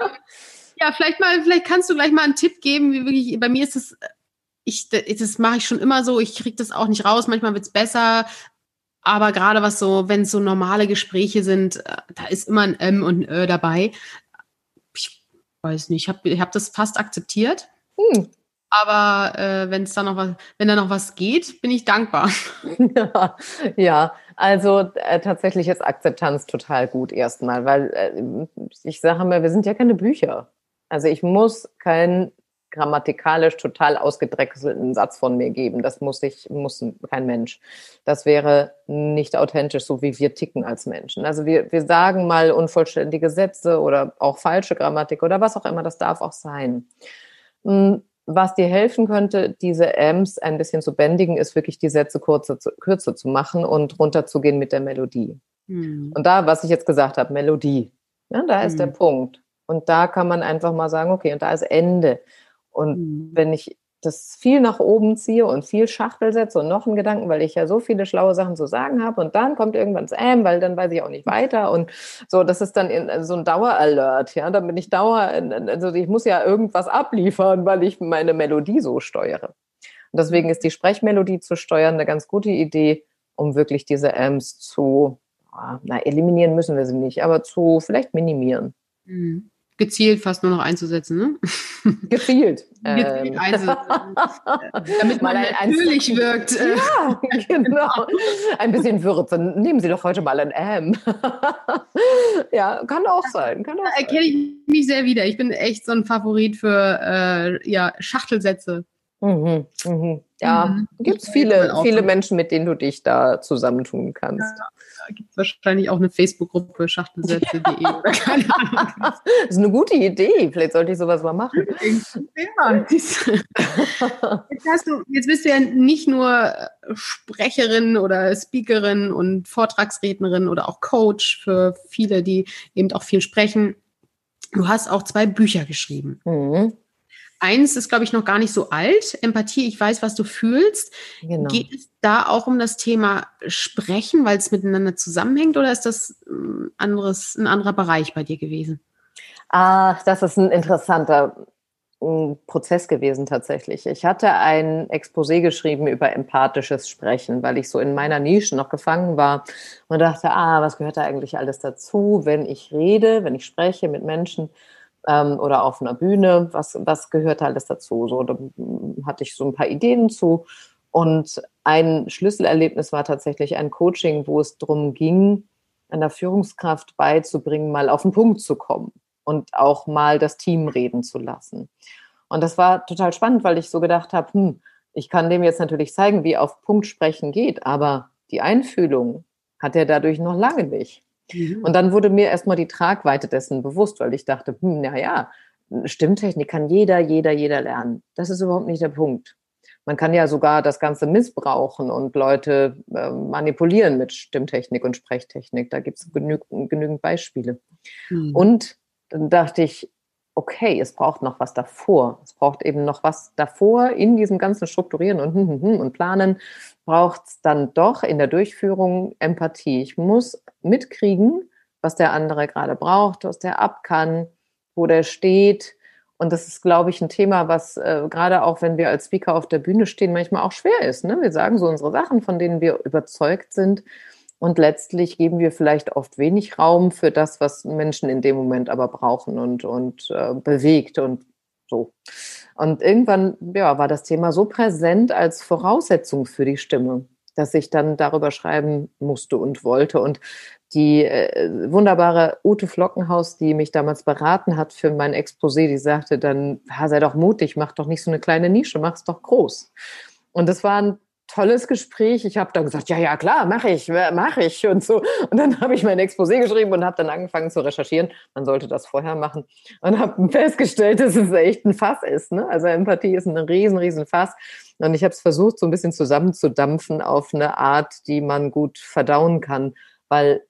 ja, vielleicht mal, vielleicht kannst du gleich mal einen Tipp geben, wie wirklich, bei mir ist es, ich, das mache ich schon immer so, ich kriege das auch nicht raus, manchmal wird es besser, aber gerade was so, wenn es so normale Gespräche sind, äh, da ist immer ein M und ein Ö dabei. Ich weiß nicht, ich habe ich hab das fast akzeptiert. Hm. Aber äh, wenn es da noch was, wenn da noch was geht, bin ich dankbar. Ja, ja. also äh, tatsächlich ist Akzeptanz total gut erstmal, weil äh, ich sage mal, wir sind ja keine Bücher. Also ich muss keinen grammatikalisch total ausgedrechselten Satz von mir geben. Das muss ich, muss kein Mensch. Das wäre nicht authentisch, so wie wir ticken als Menschen. Also wir, wir sagen mal unvollständige Sätze oder auch falsche Grammatik oder was auch immer, das darf auch sein. Hm, was dir helfen könnte, diese Amps ein bisschen zu bändigen, ist wirklich die Sätze kurzer zu, kürzer zu machen und runterzugehen mit der Melodie. Mhm. Und da, was ich jetzt gesagt habe, Melodie, ja, da ist mhm. der Punkt. Und da kann man einfach mal sagen, okay, und da ist Ende. Und mhm. wenn ich das viel nach oben ziehe und viel Schachtel setze und noch einen Gedanken, weil ich ja so viele schlaue Sachen zu sagen habe und dann kommt irgendwann das Ähm, weil dann weiß ich auch nicht weiter und so, das ist dann in, so ein Daueralert, ja, dann bin ich Dauer, also ich muss ja irgendwas abliefern, weil ich meine Melodie so steuere. Und deswegen ist die Sprechmelodie zu steuern eine ganz gute Idee, um wirklich diese Ms zu, na, eliminieren müssen wir sie nicht, aber zu vielleicht minimieren. Mhm gezielt fast nur noch einzusetzen, ne? Gezielt. gezielt ähm. einzusetzen. Damit man natürlich wirkt. Äh. Ja, genau. Ein bisschen Würze. Nehmen Sie doch heute mal ein M. ja, kann auch sein. Kann auch da erkenne ich mich sehr wieder. Ich bin echt so ein Favorit für äh, ja, Schachtelsätze. Mhm, mhm. Ja, mhm. gibt es viele, viele Menschen, mit denen du dich da zusammentun kannst. Ja, gibt es wahrscheinlich auch eine Facebook-Gruppe, schachtelsätze.de ja. oder keine Ahnung. Das ist eine gute Idee. Vielleicht sollte ich sowas mal machen. Ja, jetzt, du, jetzt bist du ja nicht nur Sprecherin oder Speakerin und Vortragsrednerin oder auch Coach für viele, die eben auch viel sprechen. Du hast auch zwei Bücher geschrieben. Mhm. Eins ist, glaube ich, noch gar nicht so alt. Empathie, ich weiß, was du fühlst. Genau. Geht es da auch um das Thema Sprechen, weil es miteinander zusammenhängt, oder ist das ein, ähm, anderes, ein anderer Bereich bei dir gewesen? Ach, das ist ein interessanter mm, Prozess gewesen tatsächlich. Ich hatte ein Exposé geschrieben über empathisches Sprechen, weil ich so in meiner Nische noch gefangen war und dachte, ah, was gehört da eigentlich alles dazu, wenn ich rede, wenn ich spreche mit Menschen? Ähm, oder auf einer Bühne, was, was gehört alles dazu? So, da hatte ich so ein paar Ideen zu. Und ein Schlüsselerlebnis war tatsächlich ein Coaching, wo es darum ging, einer Führungskraft beizubringen, mal auf den Punkt zu kommen und auch mal das Team reden zu lassen. Und das war total spannend, weil ich so gedacht habe, hm, ich kann dem jetzt natürlich zeigen, wie auf Punkt sprechen geht, aber die Einfühlung hat er dadurch noch lange nicht. Mhm. Und dann wurde mir erstmal die Tragweite dessen bewusst, weil ich dachte, hm, naja, Stimmtechnik kann jeder, jeder, jeder lernen. Das ist überhaupt nicht der Punkt. Man kann ja sogar das Ganze missbrauchen und Leute äh, manipulieren mit Stimmtechnik und Sprechtechnik. Da gibt es genü genügend Beispiele. Mhm. Und dann dachte ich, okay, es braucht noch was davor. Es braucht eben noch was davor in diesem ganzen Strukturieren und, hm, hm, hm, und Planen. Braucht es dann doch in der Durchführung Empathie. Ich muss mitkriegen, was der andere gerade braucht, was der ab kann, wo der steht. Und das ist, glaube ich, ein Thema, was äh, gerade auch, wenn wir als Speaker auf der Bühne stehen, manchmal auch schwer ist. Ne? Wir sagen so unsere Sachen, von denen wir überzeugt sind. Und letztlich geben wir vielleicht oft wenig Raum für das, was Menschen in dem Moment aber brauchen und, und äh, bewegt und so. Und irgendwann ja, war das Thema so präsent als Voraussetzung für die Stimme, dass ich dann darüber schreiben musste und wollte. Und die äh, wunderbare Ute Flockenhaus, die mich damals beraten hat für mein Exposé, die sagte dann, sei doch mutig, mach doch nicht so eine kleine Nische, mach es doch groß. Und das war ein tolles Gespräch. Ich habe dann gesagt, ja, ja, klar, mache ich, mache ich und so. Und dann habe ich mein Exposé geschrieben und habe dann angefangen zu recherchieren. Man sollte das vorher machen und habe festgestellt, dass es echt ein Fass ist. Ne? Also Empathie ist ein riesen, riesen Fass. Und ich habe es versucht, so ein bisschen zusammenzudampfen auf eine Art, die man gut verdauen kann, weil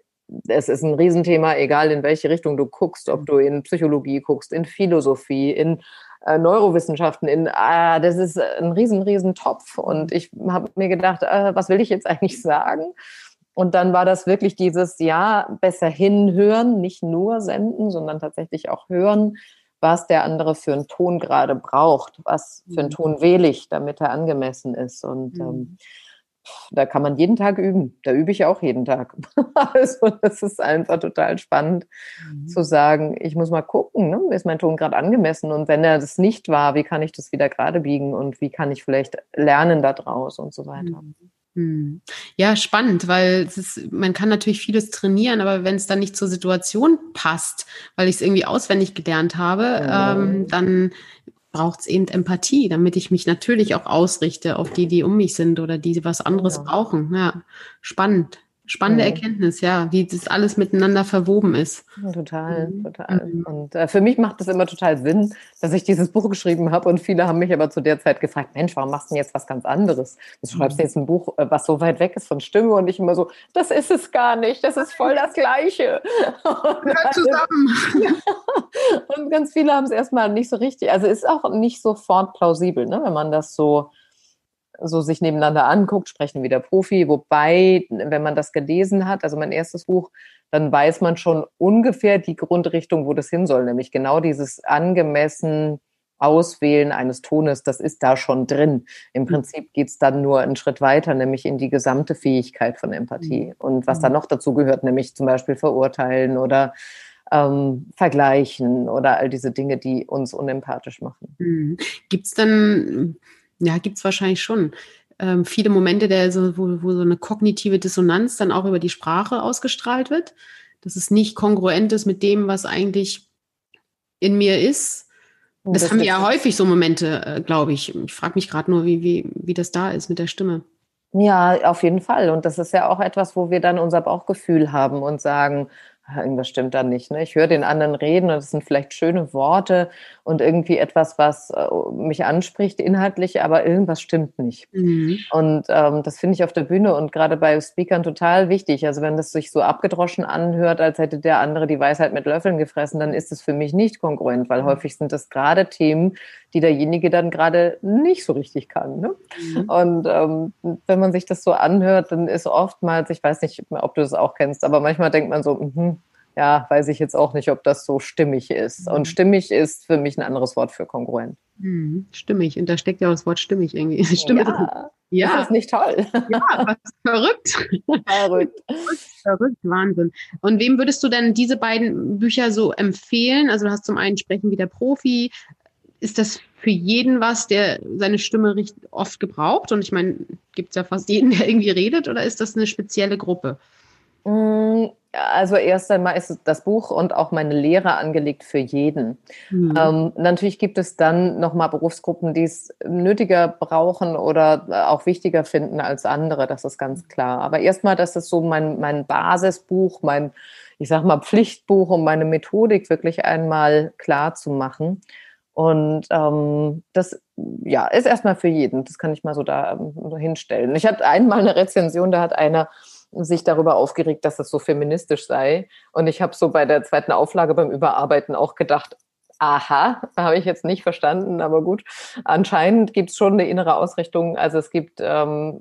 es ist ein Riesenthema, egal in welche Richtung du guckst, ob du in Psychologie guckst, in Philosophie, in äh, Neurowissenschaften in, ah, das ist ein riesen, riesen Topf. Und ich habe mir gedacht, äh, was will ich jetzt eigentlich sagen? Und dann war das wirklich dieses, ja, besser hinhören, nicht nur senden, sondern tatsächlich auch hören, was der andere für einen Ton gerade braucht, was für einen mhm. Ton wähle ich, damit er angemessen ist. Und ähm, mhm da kann man jeden Tag üben. Da übe ich auch jeden Tag. also das ist einfach total spannend mhm. zu sagen, ich muss mal gucken, ne? ist mein Ton gerade angemessen und wenn er das nicht war, wie kann ich das wieder gerade biegen und wie kann ich vielleicht lernen daraus und so weiter. Mhm. mhm. Ja, spannend, weil ist, man kann natürlich vieles trainieren, aber wenn es dann nicht zur Situation passt, weil ich es irgendwie auswendig gelernt habe, mhm. ähm, dann braucht es eben Empathie, damit ich mich natürlich auch ausrichte auf die, die um mich sind oder die was anderes ja. brauchen. Ja, spannend. Spannende ja. Erkenntnis, ja, wie das alles miteinander verwoben ist. Total, mhm. total. Mhm. Und äh, für mich macht es immer total Sinn, dass ich dieses Buch geschrieben habe. Und viele haben mich aber zu der Zeit gefragt, Mensch, warum machst du denn jetzt was ganz anderes? Du schreibst mhm. jetzt ein Buch, äh, was so weit weg ist von Stimme. Und ich immer so, das ist es gar nicht, das ist voll das Gleiche. Hört zusammen. und ganz viele haben es erstmal nicht so richtig, also ist auch nicht sofort plausibel, ne, wenn man das so so sich nebeneinander anguckt, sprechen wieder Profi. Wobei, wenn man das gelesen hat, also mein erstes Buch, dann weiß man schon ungefähr die Grundrichtung, wo das hin soll, nämlich genau dieses angemessen Auswählen eines Tones, das ist da schon drin. Im mhm. Prinzip geht's dann nur einen Schritt weiter, nämlich in die gesamte Fähigkeit von Empathie. Mhm. Und was da mhm. noch dazu gehört, nämlich zum Beispiel verurteilen oder ähm, vergleichen oder all diese Dinge, die uns unempathisch machen. Gibt es dann ja, gibt es wahrscheinlich schon. Ähm, viele Momente, der so, wo, wo so eine kognitive Dissonanz dann auch über die Sprache ausgestrahlt wird, dass es nicht kongruent ist mit dem, was eigentlich in mir ist. Das, das haben wir ja häufig so Momente, äh, glaube ich. Ich frage mich gerade nur, wie, wie, wie das da ist mit der Stimme. Ja, auf jeden Fall. Und das ist ja auch etwas, wo wir dann unser Bauchgefühl haben und sagen, irgendwas stimmt da nicht. Ne? Ich höre den anderen reden und es sind vielleicht schöne Worte und irgendwie etwas, was äh, mich anspricht inhaltlich, aber irgendwas stimmt nicht. Mhm. Und ähm, das finde ich auf der Bühne und gerade bei Speakern total wichtig. Also wenn das sich so abgedroschen anhört, als hätte der andere die Weisheit mit Löffeln gefressen, dann ist es für mich nicht kongruent, weil mhm. häufig sind das gerade Themen, die derjenige dann gerade nicht so richtig kann. Ne? Mhm. Und ähm, wenn man sich das so anhört, dann ist oftmals, ich weiß nicht, ob du das auch kennst, aber manchmal denkt man so, mh, ja, weiß ich jetzt auch nicht, ob das so stimmig ist. Und mhm. stimmig ist für mich ein anderes Wort für kongruent. Mhm, stimmig. Und da steckt ja auch das Wort stimmig irgendwie. Stimme ja, ja. Das ist nicht toll. Ja, was verrückt. Verrückt. verrückt, Wahnsinn. Und wem würdest du denn diese beiden Bücher so empfehlen? Also du hast zum einen Sprechen wie der Profi. Ist das für jeden was, der seine Stimme oft gebraucht? Und ich meine, gibt es ja fast jeden, der irgendwie redet, oder ist das eine spezielle Gruppe? Mm, also erst einmal ist das Buch und auch meine Lehre angelegt für jeden. Mhm. Ähm, natürlich gibt es dann nochmal Berufsgruppen, die es nötiger brauchen oder auch wichtiger finden als andere, das ist ganz klar. Aber erstmal, das ist so mein, mein Basisbuch, mein, ich sag mal, Pflichtbuch, um meine Methodik wirklich einmal klar zu machen. Und ähm, das ja, ist erstmal für jeden. Das kann ich mal so da ähm, hinstellen. Ich hatte einmal eine Rezension, da hat einer sich darüber aufgeregt, dass es so feministisch sei. Und ich habe so bei der zweiten Auflage beim Überarbeiten auch gedacht, aha, habe ich jetzt nicht verstanden, aber gut. Anscheinend gibt es schon eine innere Ausrichtung. Also es gibt ähm,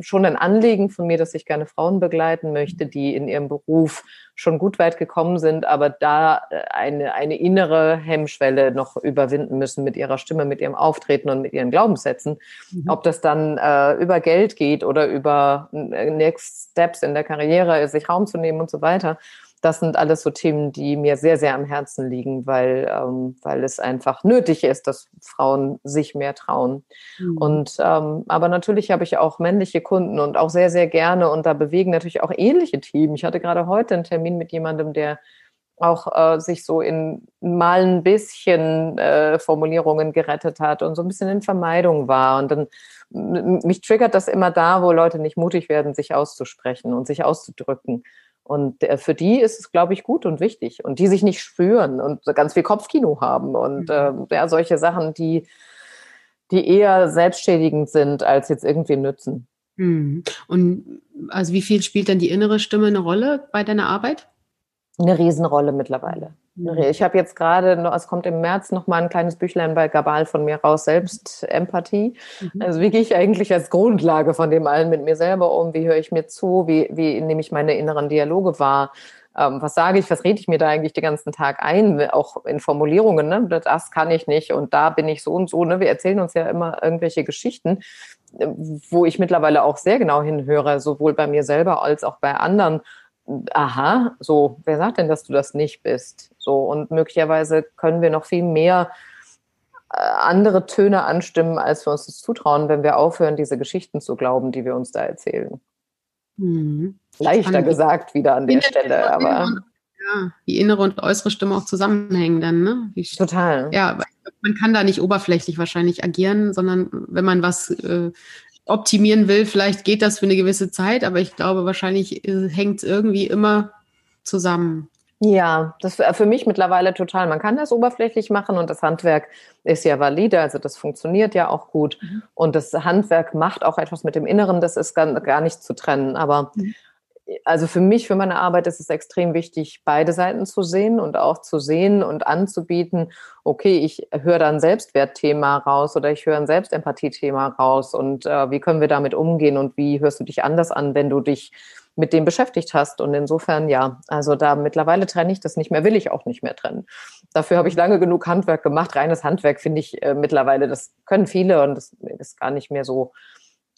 schon ein Anliegen von mir, dass ich gerne Frauen begleiten möchte, die in ihrem Beruf schon gut weit gekommen sind, aber da äh, eine, eine innere Hemmschwelle noch überwinden müssen mit ihrer Stimme, mit ihrem Auftreten und mit ihren Glaubenssätzen. Mhm. Ob das dann äh, über Geld geht oder über äh, Next Steps in der Karriere, sich Raum zu nehmen und so weiter das sind alles so Themen, die mir sehr, sehr am Herzen liegen, weil, ähm, weil es einfach nötig ist, dass Frauen sich mehr trauen. Mhm. Und ähm, aber natürlich habe ich auch männliche Kunden und auch sehr, sehr gerne und da bewegen natürlich auch ähnliche Themen. Ich hatte gerade heute einen Termin mit jemandem, der auch äh, sich so in mal ein bisschen äh, Formulierungen gerettet hat und so ein bisschen in Vermeidung war. Und dann mich triggert das immer da, wo Leute nicht mutig werden, sich auszusprechen und sich auszudrücken. Und äh, für die ist es, glaube ich, gut und wichtig. Und die sich nicht spüren und ganz viel Kopfkino haben und mhm. äh, ja, solche Sachen, die, die eher selbstschädigend sind, als jetzt irgendwie nützen. Mhm. Und also wie viel spielt dann die innere Stimme eine Rolle bei deiner Arbeit? Eine Riesenrolle mittlerweile. Mhm. Ich habe jetzt gerade, es kommt im März noch mal ein kleines Büchlein bei Gabal von mir raus, Selbstempathie. Mhm. Also wie gehe ich eigentlich als Grundlage von dem allen mit mir selber um? Wie höre ich mir zu? Wie, wie nehme ich meine inneren Dialoge wahr? Ähm, was sage ich, was rede ich mir da eigentlich den ganzen Tag ein, auch in Formulierungen, ne? das kann ich nicht und da bin ich so und so. Ne? Wir erzählen uns ja immer irgendwelche Geschichten, äh, wo ich mittlerweile auch sehr genau hinhöre, sowohl bei mir selber als auch bei anderen aha, so, wer sagt denn, dass du das nicht bist? So, und möglicherweise können wir noch viel mehr äh, andere Töne anstimmen, als wir uns das zutrauen, wenn wir aufhören, diese Geschichten zu glauben, die wir uns da erzählen. Mhm. Leichter gesagt wieder an der Stelle, aber. Ja, die innere und äußere Stimme auch zusammenhängen dann, ne? Wie, Total. Ja, man kann da nicht oberflächlich wahrscheinlich agieren, sondern wenn man was äh, optimieren will, vielleicht geht das für eine gewisse Zeit, aber ich glaube, wahrscheinlich äh, hängt es irgendwie immer zusammen. Ja, das ist für mich mittlerweile total. Man kann das oberflächlich machen und das Handwerk ist ja valide, also das funktioniert ja auch gut. Mhm. Und das Handwerk macht auch etwas mit dem Inneren, das ist gar, gar nicht zu trennen. Aber mhm also für mich, für meine Arbeit ist es extrem wichtig, beide Seiten zu sehen und auch zu sehen und anzubieten, okay, ich höre da ein Selbstwertthema raus oder ich höre ein Selbstempathie-Thema raus und äh, wie können wir damit umgehen und wie hörst du dich anders an, wenn du dich mit dem beschäftigt hast. Und insofern, ja, also da mittlerweile trenne ich das nicht mehr, will ich auch nicht mehr trennen. Dafür habe ich lange genug Handwerk gemacht. Reines Handwerk finde ich äh, mittlerweile, das können viele und das ist gar nicht mehr so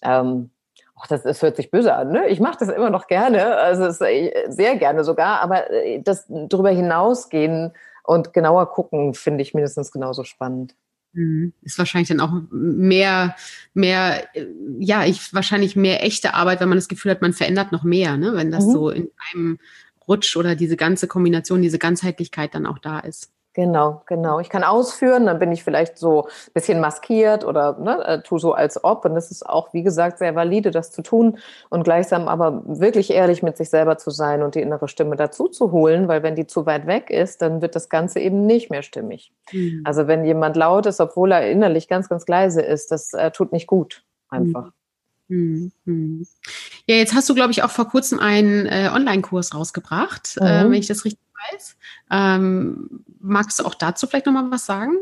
ähm, ach, das, das hört sich böse an, ne? Ich mache das immer noch gerne, also äh, sehr gerne sogar, aber äh, das darüber hinausgehen und genauer gucken, finde ich mindestens genauso spannend. Mhm. Ist wahrscheinlich dann auch mehr, mehr, äh, ja, ich wahrscheinlich mehr echte Arbeit, wenn man das Gefühl hat, man verändert noch mehr, ne? wenn das mhm. so in einem Rutsch oder diese ganze Kombination, diese Ganzheitlichkeit dann auch da ist. Genau, genau. Ich kann ausführen, dann bin ich vielleicht so ein bisschen maskiert oder ne, äh, tu so als ob. Und das ist auch, wie gesagt, sehr valide, das zu tun und gleichsam aber wirklich ehrlich mit sich selber zu sein und die innere Stimme dazu zu holen, weil wenn die zu weit weg ist, dann wird das Ganze eben nicht mehr stimmig. Mhm. Also wenn jemand laut ist, obwohl er innerlich ganz, ganz leise ist, das äh, tut nicht gut, einfach. Mhm. Mhm. Ja, jetzt hast du, glaube ich, auch vor kurzem einen äh, Online-Kurs rausgebracht, mhm. äh, wenn ich das richtig weiß. Ähm, magst du auch dazu vielleicht nochmal was sagen?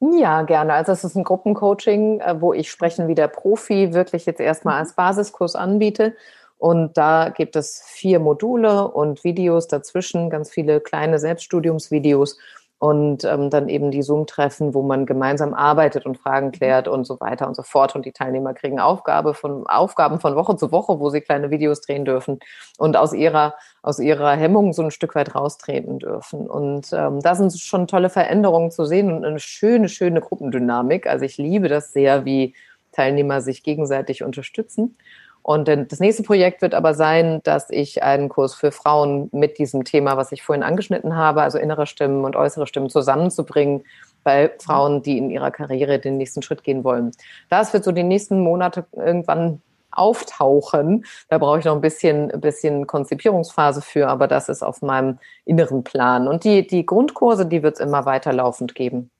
Ja, gerne. Also es ist ein Gruppencoaching, äh, wo ich Sprechen wie der Profi wirklich jetzt erstmal als Basiskurs anbiete. Und da gibt es vier Module und Videos dazwischen, ganz viele kleine Selbststudiumsvideos, und ähm, dann eben die Zoom-Treffen, wo man gemeinsam arbeitet und Fragen klärt und so weiter und so fort. Und die Teilnehmer kriegen Aufgabe von, Aufgaben von Woche zu Woche, wo sie kleine Videos drehen dürfen und aus ihrer, aus ihrer Hemmung so ein Stück weit raustreten dürfen. Und ähm, da sind schon tolle Veränderungen zu sehen und eine schöne, schöne Gruppendynamik. Also ich liebe das sehr, wie Teilnehmer sich gegenseitig unterstützen. Und das nächste Projekt wird aber sein, dass ich einen Kurs für Frauen mit diesem Thema, was ich vorhin angeschnitten habe, also innere Stimmen und äußere Stimmen zusammenzubringen bei Frauen, die in ihrer Karriere den nächsten Schritt gehen wollen. Das wird so die nächsten Monate irgendwann auftauchen. Da brauche ich noch ein bisschen, ein bisschen Konzipierungsphase für, aber das ist auf meinem inneren Plan. Und die, die Grundkurse, die wird es immer weiterlaufend geben.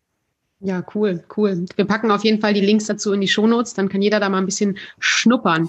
Ja, cool, cool. Wir packen auf jeden Fall die Links dazu in die Shownotes, dann kann jeder da mal ein bisschen schnuppern.